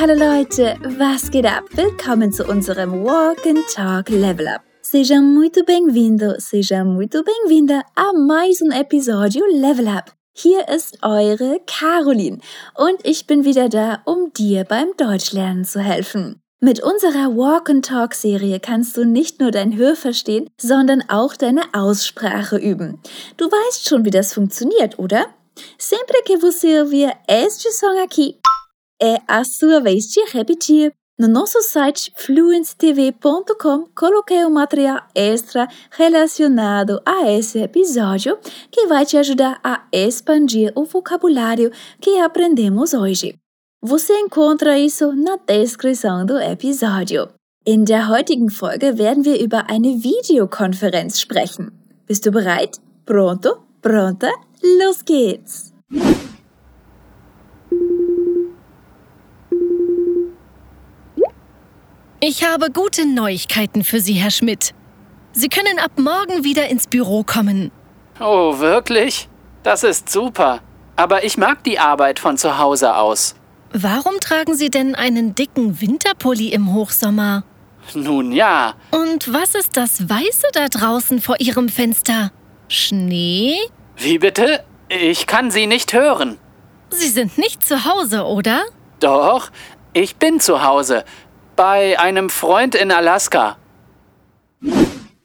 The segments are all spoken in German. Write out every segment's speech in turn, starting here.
Hallo Leute, was geht ab? Willkommen zu unserem Walk and Talk Level Up. Seja muito bem-vindo, seja muito bem-vinda a mais um episódio Level Up. Hier ist eure Caroline und ich bin wieder da, um dir beim Deutschlernen zu helfen. Mit unserer Walk and Talk Serie kannst du nicht nur dein Hörverstehen, sondern auch deine Aussprache üben. Du weißt schon, wie das funktioniert, oder? Sempre que você ouvir este som aqui, é a sua vez de repetir. No nosso site fluenttv.com coloquei um material extra relacionado a esse episódio que vai te ajudar a expandir o vocabulário que aprendemos hoje. Você encontra isso na descrição do episódio. In der heutigen Folge werden wir über eine Videokonferenz sprechen. Bist du bereit? Pronto? Pronta? Los geht's! Ich habe gute Neuigkeiten für Sie, Herr Schmidt. Sie können ab morgen wieder ins Büro kommen. Oh, wirklich? Das ist super. Aber ich mag die Arbeit von zu Hause aus. Warum tragen Sie denn einen dicken Winterpulli im Hochsommer? Nun ja, Und was ist das Weiße da draußen vor Ihrem Fenster? Schnee? wie bitte? Ich kann Sie nicht hören. Sie sind nicht zu Hause, oder? Doch, ich bin zu Hause. Bei einem Freund in Alaska.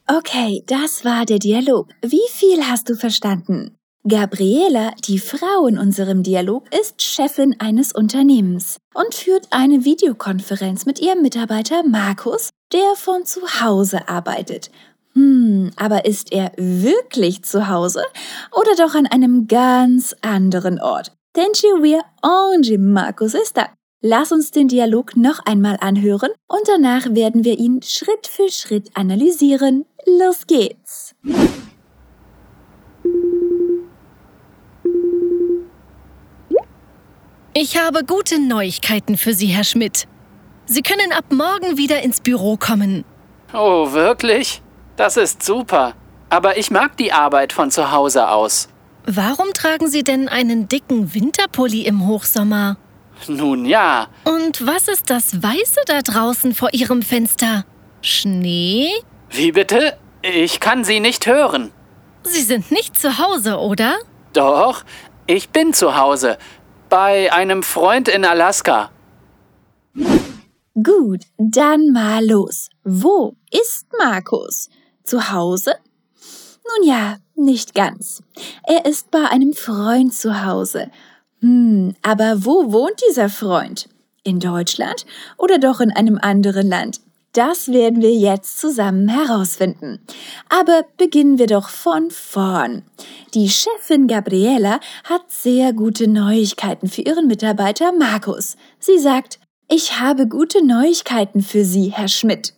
Okay, das war der Dialog. Wie viel hast du verstanden? Gabriela, die Frau in unserem Dialog, ist Chefin eines Unternehmens und führt eine Videokonferenz mit ihrem Mitarbeiter Markus, der von zu Hause arbeitet. Hm, aber ist er wirklich zu Hause oder doch an einem ganz anderen Ort? Eu ver onde Markus está. Lass uns den Dialog noch einmal anhören und danach werden wir ihn Schritt für Schritt analysieren. Los geht's! Ich habe gute Neuigkeiten für Sie, Herr Schmidt. Sie können ab morgen wieder ins Büro kommen. Oh, wirklich? Das ist super. Aber ich mag die Arbeit von zu Hause aus. Warum tragen Sie denn einen dicken Winterpulli im Hochsommer? Nun ja, Und was ist das Weiße da draußen vor Ihrem Fenster? Schnee? wie bitte? Ich kann Sie nicht hören. Sie sind nicht zu Hause, oder? Doch, ich bin zu Hause. Bei einem Freund in Alaska. Gut, dann mal los. Wo ist Markus? Zu Hause? Nun ja, nicht ganz. Er ist bei einem Freund zu Hause. Hm, aber wo wohnt dieser Freund? In Deutschland oder doch in einem anderen Land? Das werden wir jetzt zusammen herausfinden. Aber beginnen wir doch von vorn. Die Chefin Gabriela hat sehr gute Neuigkeiten für ihren Mitarbeiter Markus. Sie sagt, ich habe gute Neuigkeiten für Sie, Herr Schmidt.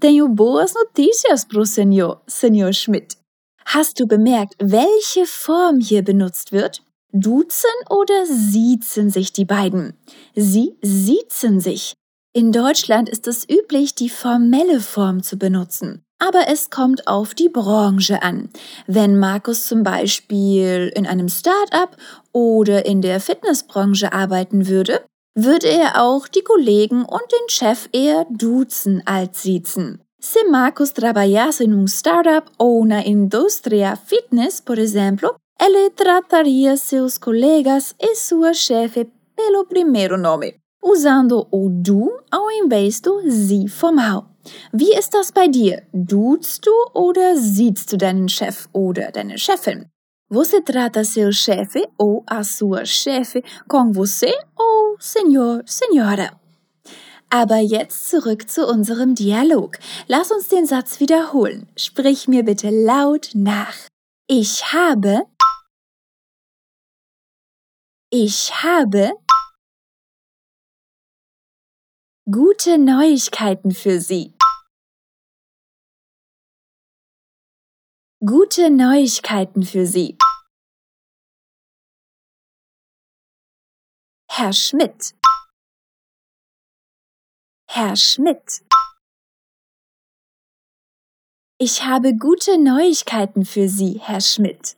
Tenho boas notícias pro senhor, Senor Schmidt. Hast du bemerkt, welche Form hier benutzt wird? Duzen oder siezen sich die beiden? Sie siezen sich. In Deutschland ist es üblich, die formelle Form zu benutzen. Aber es kommt auf die Branche an. Wenn Markus zum Beispiel in einem Start-up oder in der Fitnessbranche arbeiten würde, würde er auch die Kollegen und den Chef eher duzen als siezen. Se Marcos trabalhasse em um startup ou na indústria fitness, por exemplo, ele trataria seus colegas e sua chefe pelo primeiro nome, usando o du ao invés do sie formal. Wie ist das bei dir? Duzt du oder siehst du deinen Chef oder deine Chefin? Você trata seu chefe ou a sua chefe com você ou senhor, senhora? Aber jetzt zurück zu unserem Dialog. Lass uns den Satz wiederholen. Sprich mir bitte laut nach. Ich habe Ich habe gute Neuigkeiten für Sie. Gute Neuigkeiten für Sie. Herr Schmidt. Herr Schmidt. Ich habe gute Neuigkeiten für Sie, Herr Schmidt.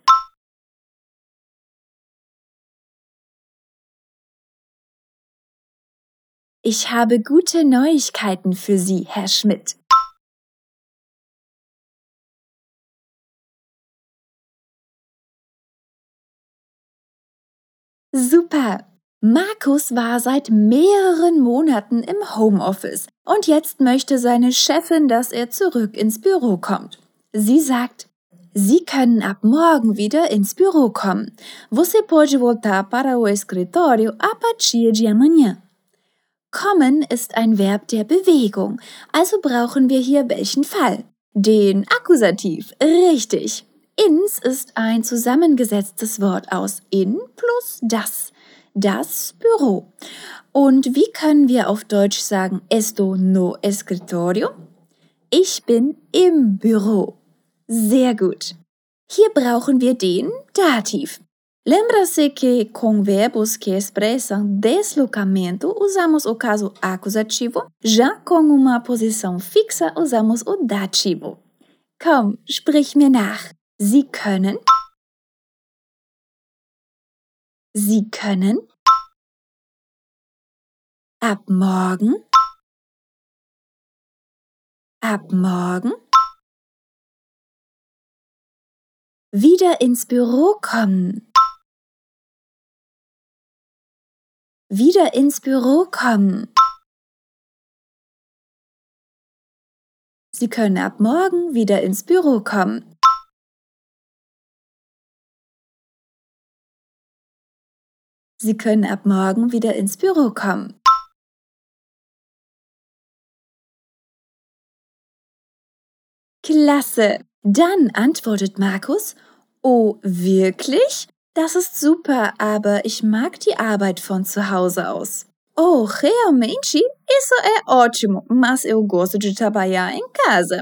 Ich habe gute Neuigkeiten für Sie, Herr Schmidt. Super! Markus war seit mehreren Monaten im Homeoffice und jetzt möchte seine Chefin, dass er zurück ins Büro kommt. Sie sagt, Sie können ab morgen wieder ins Büro kommen. Você pode voltar para o escritório a partir de amanhã. Kommen ist ein Verb der Bewegung, also brauchen wir hier welchen Fall? Den Akkusativ, richtig. Ins ist ein zusammengesetztes Wort aus in plus das, das Büro. Und wie können wir auf Deutsch sagen esto no escritorio? Ich bin im Büro. Sehr gut. Hier brauchen wir den Dativ. Lembra-se que com verbos que expressam deslocamento usamos o caso acusativo, já com uma posição fixa usamos o dativo. Komm, sprich mir nach. Sie können. Sie können. Ab morgen. Ab morgen. Wieder ins Büro kommen. Wieder ins Büro kommen. Sie können ab morgen wieder ins Büro kommen. Sie können ab morgen wieder ins Büro kommen. Klasse! Dann antwortet Markus, oh, wirklich? Das ist super, aber ich mag die Arbeit von zu Hause aus. Oh, realmente? Isso é ótimo, mas eu gosto de trabalhar em casa.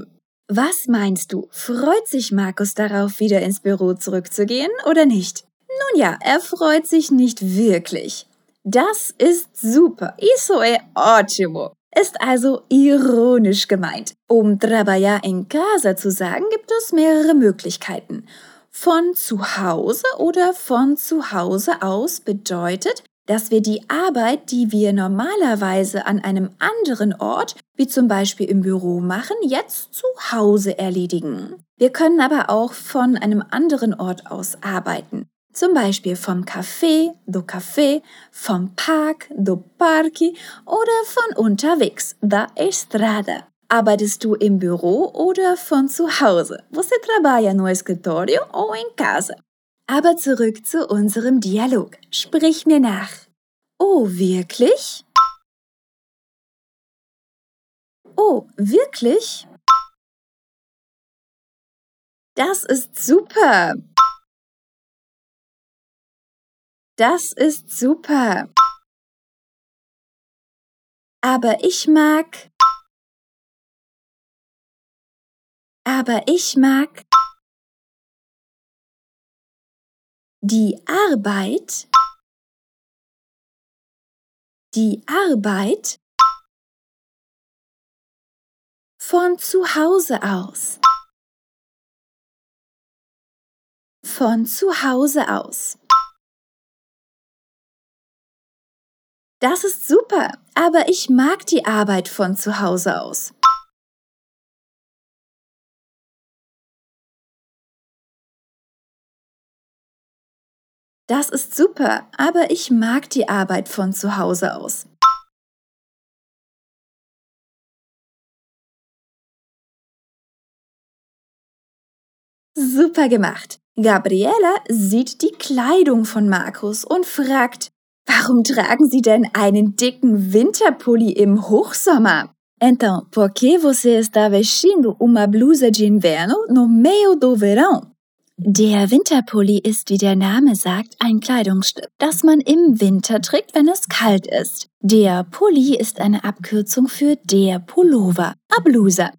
Was meinst du? Freut sich Markus darauf, wieder ins Büro zurückzugehen oder nicht? Nun ja, er freut sich nicht wirklich. Das ist super. Isso é ótimo ist also ironisch gemeint. Um trabalhar en casa zu sagen, gibt es mehrere Möglichkeiten. Von zu Hause oder von zu Hause aus bedeutet, dass wir die Arbeit, die wir normalerweise an einem anderen Ort, wie zum Beispiel im Büro machen, jetzt zu Hause erledigen. Wir können aber auch von einem anderen Ort aus arbeiten. Zum Beispiel vom Café, do Café, vom Park, do Parque oder von unterwegs, da estrada. Arbeitest du im Büro oder von zu Hause? Você trabalha no escritório ou em casa? Aber zurück zu unserem Dialog. Sprich mir nach. Oh, wirklich? Oh, wirklich? Das ist super. Das ist super. Aber ich mag. Aber ich mag. Die Arbeit. Die Arbeit. Von zu Hause aus. Von zu Hause aus. Das ist super, aber ich mag die Arbeit von zu Hause aus. Das ist super, aber ich mag die Arbeit von zu Hause aus. Super gemacht. Gabriela sieht die Kleidung von Markus und fragt, Warum tragen Sie denn einen dicken Winterpulli im Hochsommer? Então, por que você está vestindo uma blusa de inverno no meio do verão? Der Winterpulli ist, wie der Name sagt, ein Kleidungsstück, das man im Winter trägt, wenn es kalt ist. Der Pulli ist eine Abkürzung für der Pullover, a blusa.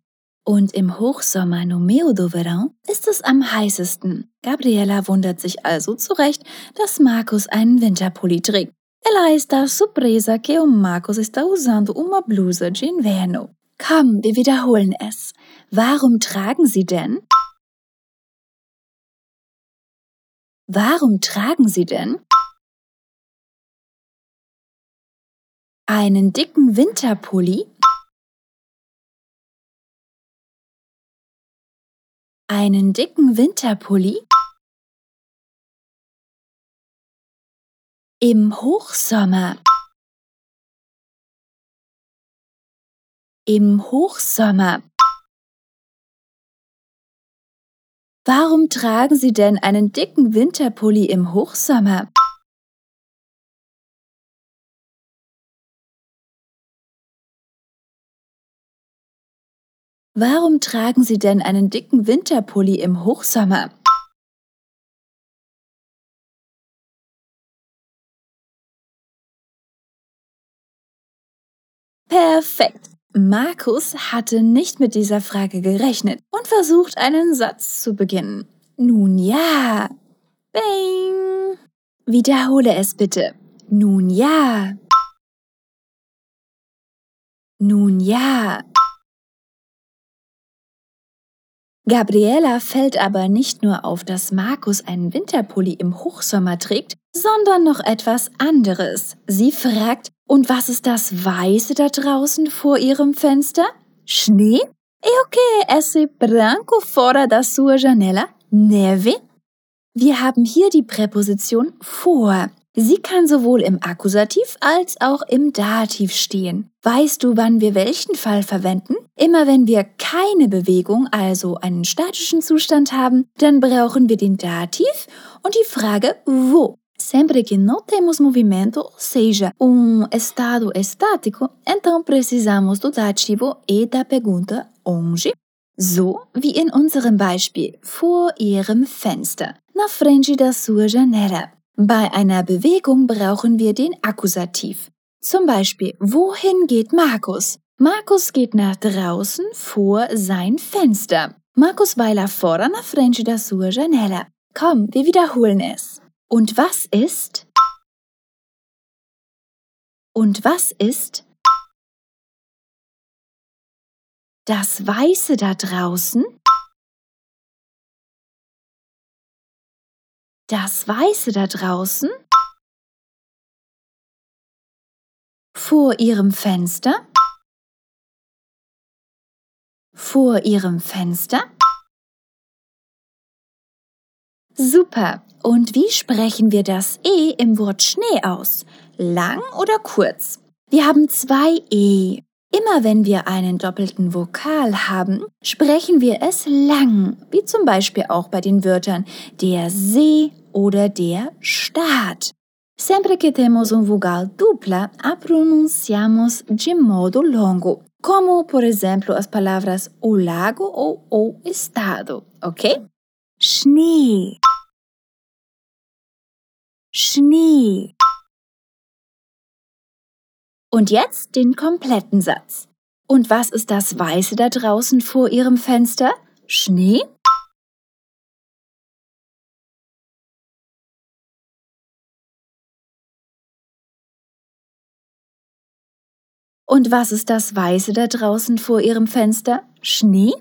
Und im Hochsommer no meio do verão ist es am heißesten. Gabriela wundert sich also zurecht, dass Markus einen Winterpulli trägt. Ela está surpresa que o Markus está usando uma blusa de inverno. Komm, wir wiederholen es. Warum tragen Sie denn? Warum tragen Sie denn? einen dicken Winterpulli, einen dicken Winterpulli, im Hochsommer, im Hochsommer. Warum tragen Sie denn einen dicken Winterpulli im Hochsommer? Warum tragen Sie denn einen dicken Winterpulli im Hochsommer? Perfekt! Markus hatte nicht mit dieser Frage gerechnet und versucht, einen Satz zu beginnen. Nun ja. Bing. Wiederhole es bitte. Nun ja. Nun ja. Gabriela fällt aber nicht nur auf, dass Markus einen Winterpulli im Hochsommer trägt, sondern noch etwas anderes. Sie fragt, und was ist das Weiße da draußen vor ihrem Fenster? Schnee? E o que é esse branco fora da sua janela? Neve? Wir haben hier die Präposition vor. Sie kann sowohl im Akkusativ als auch im Dativ stehen. Weißt du, wann wir welchen Fall verwenden? Immer wenn wir keine Bewegung, also einen statischen Zustand haben, dann brauchen wir den Dativ und die Frage wo. Sempre que não temos movimento, ou seja, um estado estático, então precisamos do dativo e da pergunta onde. So wie in unserem Beispiel vor Ihrem Fenster, na frente da sua janela. Bei einer Bewegung brauchen wir den Akkusativ. Zum Beispiel, wohin geht Markus? Markus geht nach draußen vor sein Fenster. Markus vai lá fora na frente da sua janela. Komm, wir wiederholen es. Und was ist? Und was ist? Das Weiße da draußen? Das Weiße da draußen? Vor Ihrem Fenster? Vor Ihrem Fenster? Super. Und wie sprechen wir das E im Wort Schnee aus? Lang oder kurz? Wir haben zwei E. Immer wenn wir einen doppelten Vokal haben, sprechen wir es lang, wie zum Beispiel auch bei den Wörtern der See oder der Staat. Sempre que temos um vogal dupla, a pronunciamos de modo longo, como, por exemplo, as palavras o lago ou o estado, ok? Schnee. Schnee. Und jetzt den kompletten Satz. Und was ist das Weiße da draußen vor Ihrem Fenster? Schnee? Und was ist das Weiße da draußen vor Ihrem Fenster? Schnee?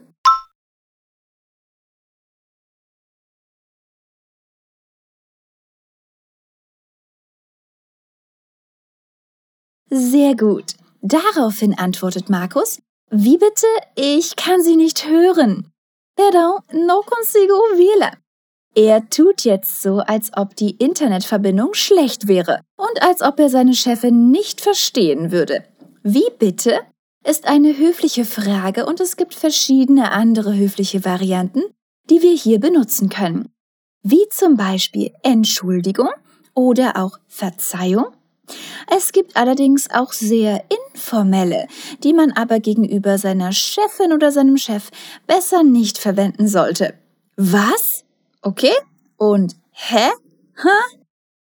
Sehr gut. Daraufhin antwortet Markus, wie bitte? Ich kann Sie nicht hören. Perdão, no consigo ouvi-la. Er tut jetzt so, als ob die Internetverbindung schlecht wäre und als ob er seine Chefin nicht verstehen würde. Wie bitte? ist eine höfliche Frage und es gibt verschiedene andere höfliche Varianten, die wir hier benutzen können. Wie zum Beispiel Entschuldigung oder auch Verzeihung es gibt allerdings auch sehr informelle, die man aber gegenüber seiner Chefin oder seinem Chef besser nicht verwenden sollte. Was? Okay? Und hä? Ha?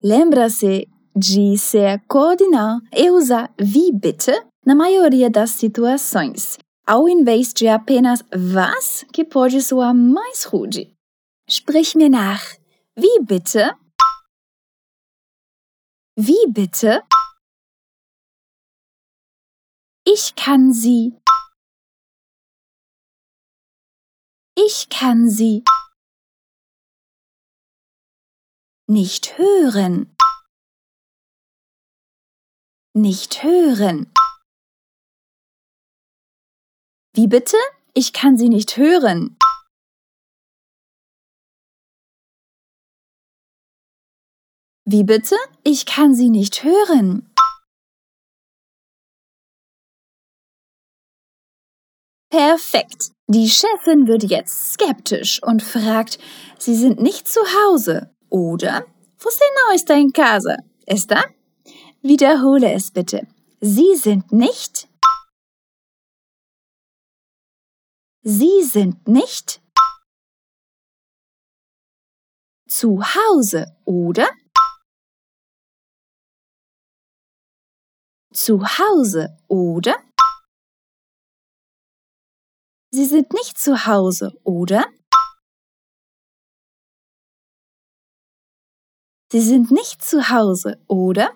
Lembra-se de ser cordial e usar wie bitte na maioria das situações, ao invés de apenas was, que pode soar mais rude. Sprich mir nach. Wie bitte? Wie bitte? Ich kann sie. Ich kann sie nicht hören. nicht hören. Wie bitte? Ich kann Sie nicht hören. Wie bitte? Ich kann Sie nicht hören. Perfekt. Die Chefin wird jetzt skeptisch und fragt, Sie sind nicht zu Hause, oder? Você não está em casa, está? Wiederhole es bitte. Sie sind nicht. Sie sind nicht zu Hause, oder? Zu Hause, oder? Sie sind nicht zu Hause, oder? Sie sind nicht zu Hause, oder?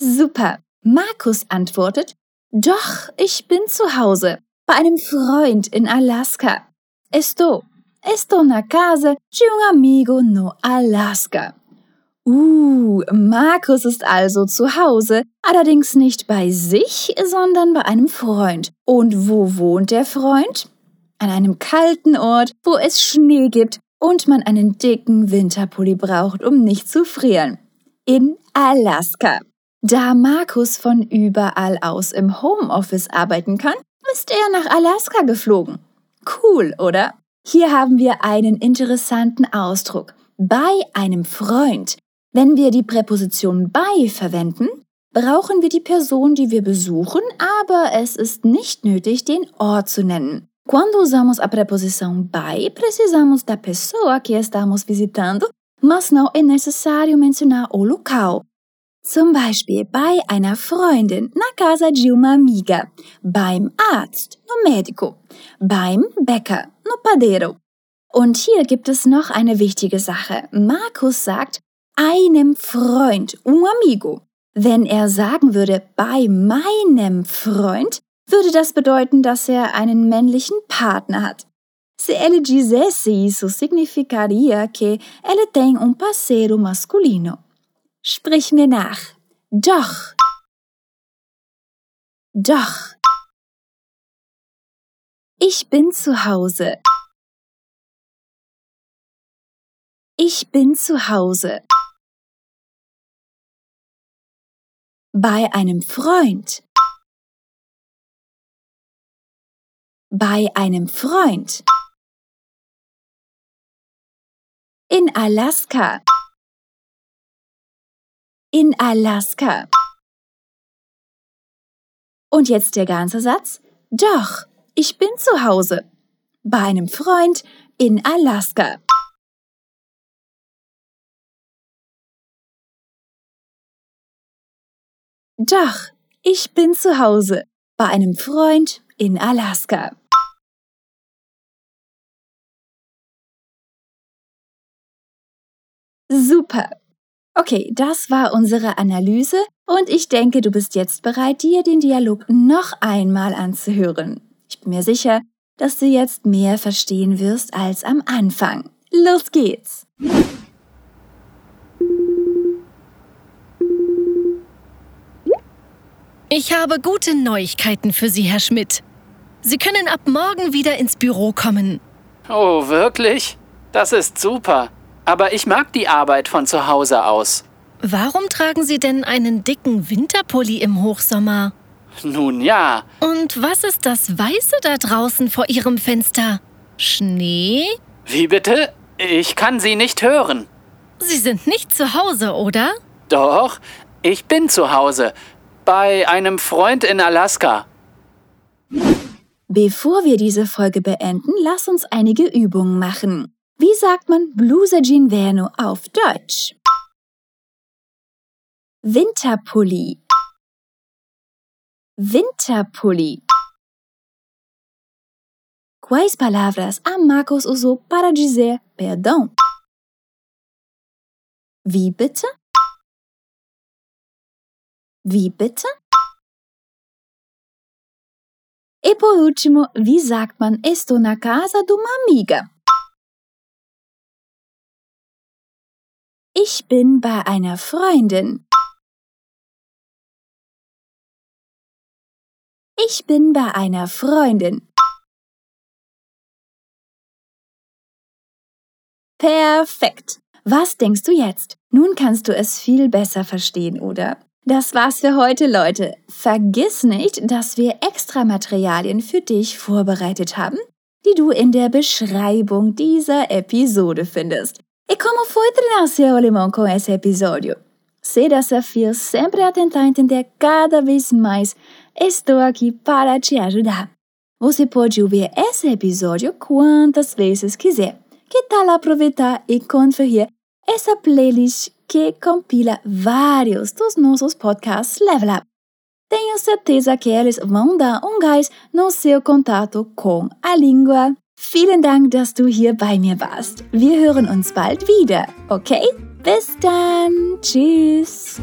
Super. Markus antwortet, Doch, ich bin zu Hause, bei einem Freund in Alaska. Esto, esto na casa de un amigo no Alaska. Uh, Markus ist also zu Hause, allerdings nicht bei sich, sondern bei einem Freund. Und wo wohnt der Freund? An einem kalten Ort, wo es Schnee gibt und man einen dicken Winterpulli braucht, um nicht zu frieren. In Alaska. Da Markus von überall aus im Homeoffice arbeiten kann, ist er nach Alaska geflogen. Cool, oder? Hier haben wir einen interessanten Ausdruck. Bei einem Freund. Wenn wir die Präposition bei verwenden, brauchen wir die Person, die wir besuchen, aber es ist nicht nötig, den Ort zu nennen. Quando usamos a preposição bei, precisamos da pessoa que estamos visitando, mas não é necessário mencionar o local. Zum Beispiel bei einer Freundin, na casa de uma amiga, beim Arzt, no médico, beim Bäcker, no padeiro. Und hier gibt es noch eine wichtige Sache. Markus sagt, einem Freund, un amigo. Wenn er sagen würde, bei meinem Freund, würde das bedeuten, dass er einen männlichen Partner hat. Se ele dissesse isso, significaria que ele tem um parceiro masculino. Sprich mir nach. Doch. Doch. Ich bin zu Hause. Ich bin zu Hause. Bei einem Freund. Bei einem Freund. In Alaska. In Alaska. Und jetzt der ganze Satz. Doch, ich bin zu Hause. Bei einem Freund in Alaska. Doch, ich bin zu Hause bei einem Freund in Alaska. Super. Okay, das war unsere Analyse und ich denke, du bist jetzt bereit, dir den Dialog noch einmal anzuhören. Ich bin mir sicher, dass du jetzt mehr verstehen wirst als am Anfang. Los geht's! Ich habe gute Neuigkeiten für Sie, Herr Schmidt. Sie können ab morgen wieder ins Büro kommen. Oh, wirklich? Das ist super. Aber ich mag die Arbeit von zu Hause aus. Warum tragen Sie denn einen dicken Winterpulli im Hochsommer? Nun ja. Und was ist das Weiße da draußen vor Ihrem Fenster? Schnee? Wie bitte? Ich kann Sie nicht hören. Sie sind nicht zu Hause, oder? Doch, ich bin zu Hause. Bei einem Freund in Alaska. Bevor wir diese Folge beenden, lass uns einige Übungen machen. Wie sagt man Blusa d'inverno auf Deutsch? Winterpulli. Winterpulli. Quais palavras a Marcos usou para dizer perdão? Wie bitte? Wie bitte? E por último, wie sagt man estou na casa de uma amiga? Ich bin bei einer Freundin. Ich bin bei einer Freundin. Perfekt. Was denkst du jetzt? Nun kannst du es viel besser verstehen, oder? Das war's für heute, Leute. Vergiss nicht, dass wir extra Materialien für dich vorbereitet haben, die du in der Beschreibung dieser Episode findest. E como foi treinar seu alemão com esse episódio? Ser desafio sempre a tentar entender cada vez mais. Estou aqui para te ajudar. Você pode ouvir esse episódio quantas vezes quiser. Que tal aproveitar e conferir essa playlist que compila vários dos nossos podcasts Level Up? Tenho certeza que eles vão dar um gás no seu contato com a língua. Vielen Dank, dass du hier bei mir warst. Wir hören uns bald wieder, okay? Bis dann. Tschüss.